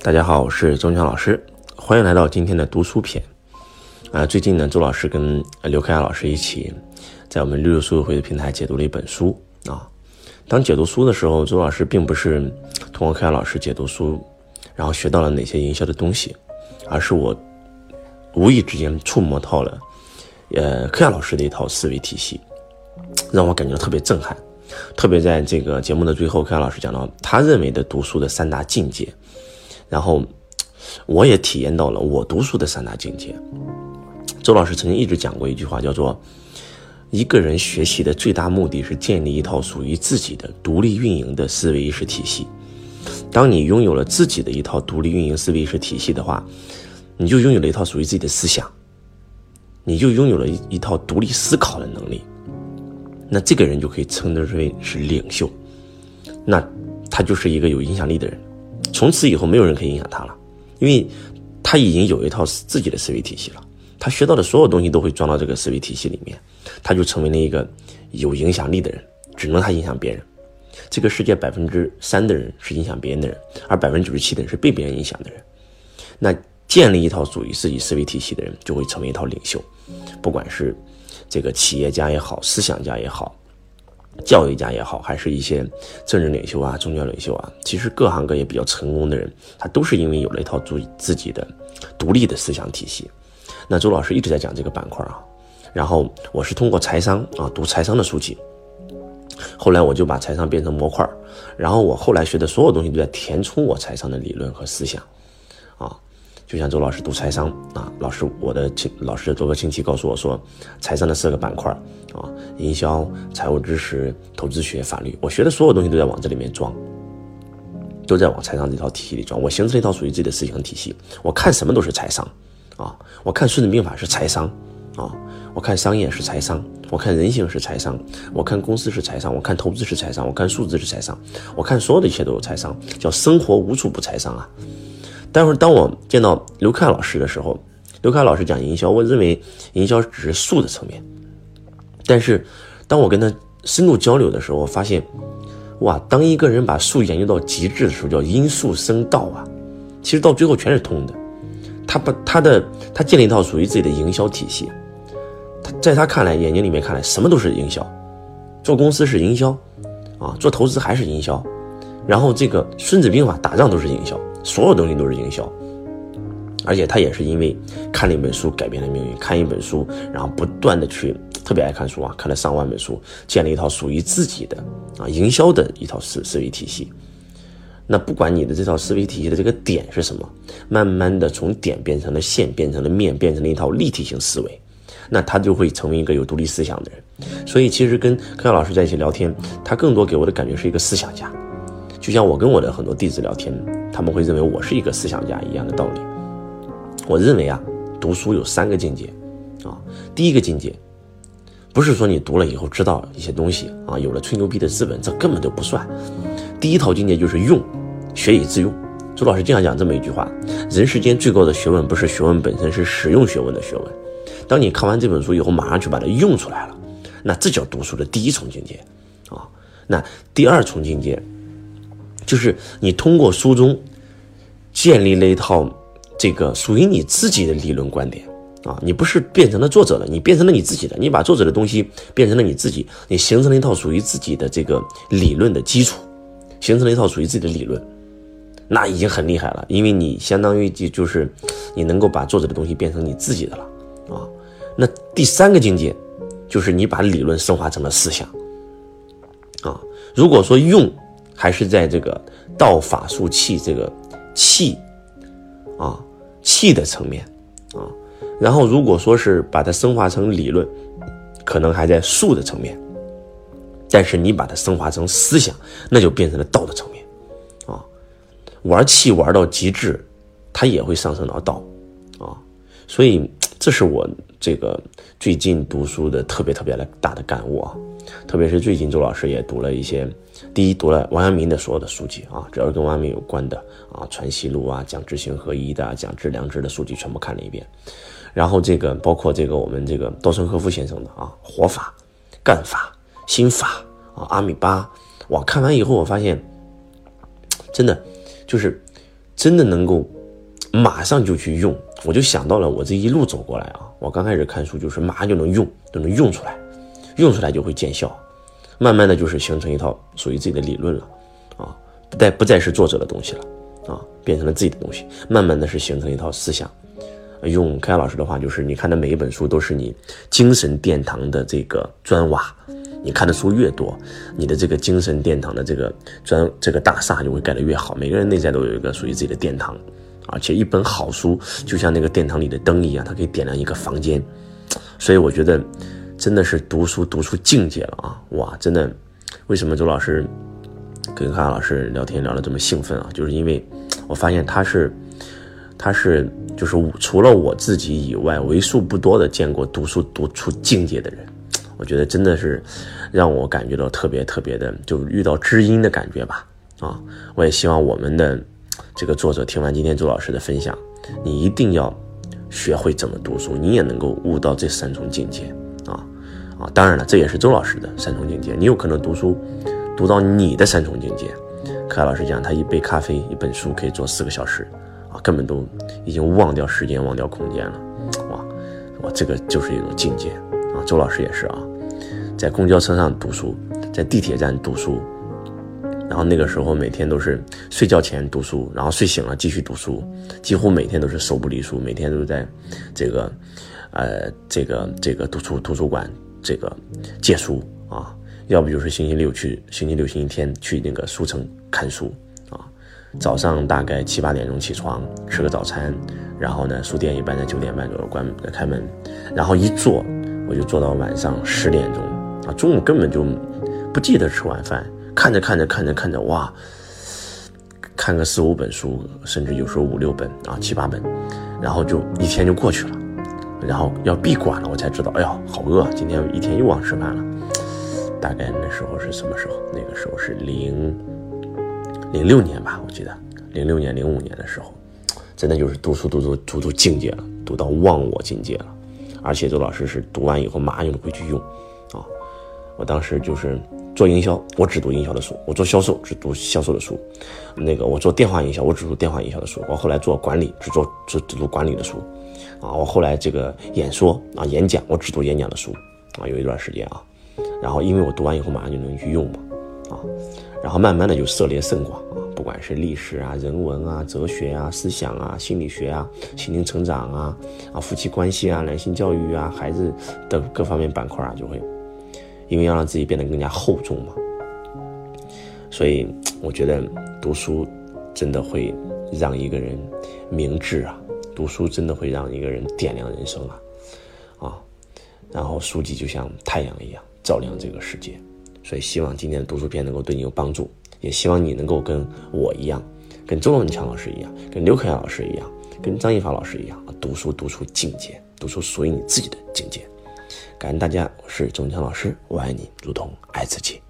大家好，我是周强老师，欢迎来到今天的读书篇。啊，最近呢，周老师跟刘开亚老师一起在我们六六书友会的平台解读了一本书啊。当解读书的时候，周老师并不是通过开亚老师解读书，然后学到了哪些营销的东西，而是我无意之间触摸到了呃开亚老师的一套思维体系，让我感觉特别震撼。特别在这个节目的最后，开亚老师讲到他认为的读书的三大境界。然后，我也体验到了我读书的三大境界。周老师曾经一直讲过一句话，叫做：“一个人学习的最大目的是建立一套属于自己的独立运营的思维意识体系。当你拥有了自己的一套独立运营思维意识体系的话，你就拥有了一套属于自己的思想，你就拥有了一一套独立思考的能力。那这个人就可以称得为是领袖，那他就是一个有影响力的人。”从此以后，没有人可以影响他了，因为他已经有一套自己的思维体系了。他学到的所有东西都会装到这个思维体系里面，他就成为了一个有影响力的人。只能他影响别人。这个世界百分之三的人是影响别人的人，而百分之九十七的人是被别人影响的人。那建立一套属于自己思维体系的人，就会成为一套领袖，不管是这个企业家也好，思想家也好。教育家也好，还是一些政治领袖啊、宗教领袖啊，其实各行各业比较成功的人，他都是因为有了一套自自己的独立的思想体系。那周老师一直在讲这个板块啊，然后我是通过财商啊读财商的书籍，后来我就把财商变成模块，然后我后来学的所有东西都在填充我财商的理论和思想，就像周老师读财商啊，老师我的亲老师多个亲戚告诉我说，财商的四个板块啊，营销、财务知识、投资学、法律，我学的所有东西都在往这里面装，都在往财商这套体系里装。我形成一套属于自己的思想体系。我看什么都是财商啊，我看《孙子兵法》是财商啊，我看商业是财商，我看人性是财商，我看公司是财商，我看投资是财商，我看数字是财商，我看所有的一切都有财商，叫生活无处不财商啊。待会儿当我见到刘凯老师的时候，刘凯老师讲营销，我认为营销只是术的层面。但是，当我跟他深度交流的时候，我发现，哇，当一个人把术研究到极致的时候，叫因术生道啊。其实到最后全是通的。他把他的他建立一套属于自己的营销体系。他在他看来，眼睛里面看来，什么都是营销。做公司是营销，啊，做投资还是营销。然后这个《孙子兵法》打仗都是营销。所有东西都是营销，而且他也是因为看了一本书改变了命运，看一本书，然后不断的去特别爱看书啊，看了上万本书，建立一套属于自己的啊营销的一套思思维体系。那不管你的这套思维体系的这个点是什么，慢慢的从点变成了线，变成了面，变成了一套立体性思维，那他就会成为一个有独立思想的人。所以其实跟柯老师在一起聊天，他更多给我的感觉是一个思想家。就像我跟我的很多弟子聊天，他们会认为我是一个思想家一样的道理。我认为啊，读书有三个境界，啊，第一个境界，不是说你读了以后知道一些东西啊，有了吹牛逼的资本，这根本都不算。第一套境界就是用，学以致用。朱老师经常讲这么一句话：人世间最高的学问不是学问本身，是使用学问的学问。当你看完这本书以后，马上去把它用出来了，那这叫读书的第一重境界，啊，那第二重境界。就是你通过书中建立了一套这个属于你自己的理论观点啊，你不是变成了作者了，你变成了你自己的，你把作者的东西变成了你自己，你形成了一套属于自己的这个理论的基础，形成了一套属于自己的理论，那已经很厉害了，因为你相当于就就是你能够把作者的东西变成你自己的了啊。那第三个境界就是你把理论升华成了思想啊。如果说用。还是在这个道法术器这个气啊气的层面啊，然后如果说是把它升华成理论，可能还在术的层面，但是你把它升华成思想，那就变成了道的层面啊。玩气玩到极致，它也会上升到道啊。所以这是我这个最近读书的特别特别的大的感悟啊。特别是最近，周老师也读了一些，第一读了王阳明的所有的书籍啊，只要是跟王阳明有关的啊，《传习录》啊，讲知行合一的，讲致良知的书籍全部看了一遍。然后这个包括这个我们这个稻盛和夫先生的啊，《活法》《干法》《心法》啊，《阿米巴》，哇，看完以后我发现，真的就是真的能够马上就去用。我就想到了我这一路走过来啊，我刚开始看书就是马上就能用，就能用出来，用出来就会见效，慢慢的就是形成一套属于自己的理论了，啊，不再不再是作者的东西了，啊，变成了自己的东西，慢慢的是形成一套思想。用开老师的话就是，你看的每一本书都是你精神殿堂的这个砖瓦，你看的书越多，你的这个精神殿堂的这个砖这个大厦就会盖得越好。每个人内在都有一个属于自己的殿堂。而且一本好书就像那个殿堂里的灯一样，它可以点亮一个房间。所以我觉得，真的是读书读出境界了啊！哇，真的，为什么周老师跟韩老师聊天聊得这么兴奋啊？就是因为我发现他是，他是就是除了我自己以外，为数不多的见过读书读出境界的人。我觉得真的是让我感觉到特别特别的，就遇到知音的感觉吧。啊，我也希望我们的。这个作者听完今天周老师的分享，你一定要学会怎么读书，你也能够悟到这三重境界啊！当然了，这也是周老师的三重境界。你有可能读书读到你的三重境界。可爱老师讲，他一杯咖啡、一本书可以坐四个小时啊，根本都已经忘掉时间、忘掉空间了。哇，哇，这个就是一种境界啊！周老师也是啊，在公交车上读书，在地铁站读书。然后那个时候每天都是睡觉前读书，然后睡醒了继续读书，几乎每天都是手不离书，每天都在这个，呃，这个这个图书图书馆这个借书啊，要不就是星期六去，星期六星期天去那个书城看书啊。早上大概七八点钟起床吃个早餐，然后呢，书店一般在九点半左右关开门，然后一坐我就坐到晚上十点钟啊，中午根本就不记得吃晚饭。看着看着看着看着，哇，看个四五本书，甚至有时候五六本啊，七八本，然后就一天就过去了，然后要闭馆了，我才知道，哎呀，好饿，今天一天又忘吃饭了。大概那时候是什么时候？那个时候是零零六年吧，我记得零六年、零五年的时候，真的就是读书读读读读境界了，读到忘我境界了。而且周老师是读完以后马上就会去用，啊，我当时就是。做营销，我只读营销的书；我做销售，只读销售的书。那个我做电话营销，我只读电话营销的书。我后来做管理，只做只只读管理的书。啊，我后来这个演说啊演讲，我只读演讲的书。啊，有一段时间啊，然后因为我读完以后马上就能去用嘛，啊，然后慢慢的就涉猎甚广啊，不管是历史啊、人文啊、哲学啊、思想啊、心理学啊、心灵成长啊、啊夫妻关系啊、男性教育啊、孩子的各方面板块啊，就会。因为要让自己变得更加厚重嘛，所以我觉得读书真的会让一个人明智啊，读书真的会让一个人点亮人生啊，啊，然后书籍就像太阳一样照亮这个世界，所以希望今天的读书篇能够对你有帮助，也希望你能够跟我一样，跟周文强老师一样，跟刘可阳老师一样，跟张一发老师一样，读书读出境界，读出属于你自己的境界。感恩大家，我是钟强老师，我爱你如同爱自己。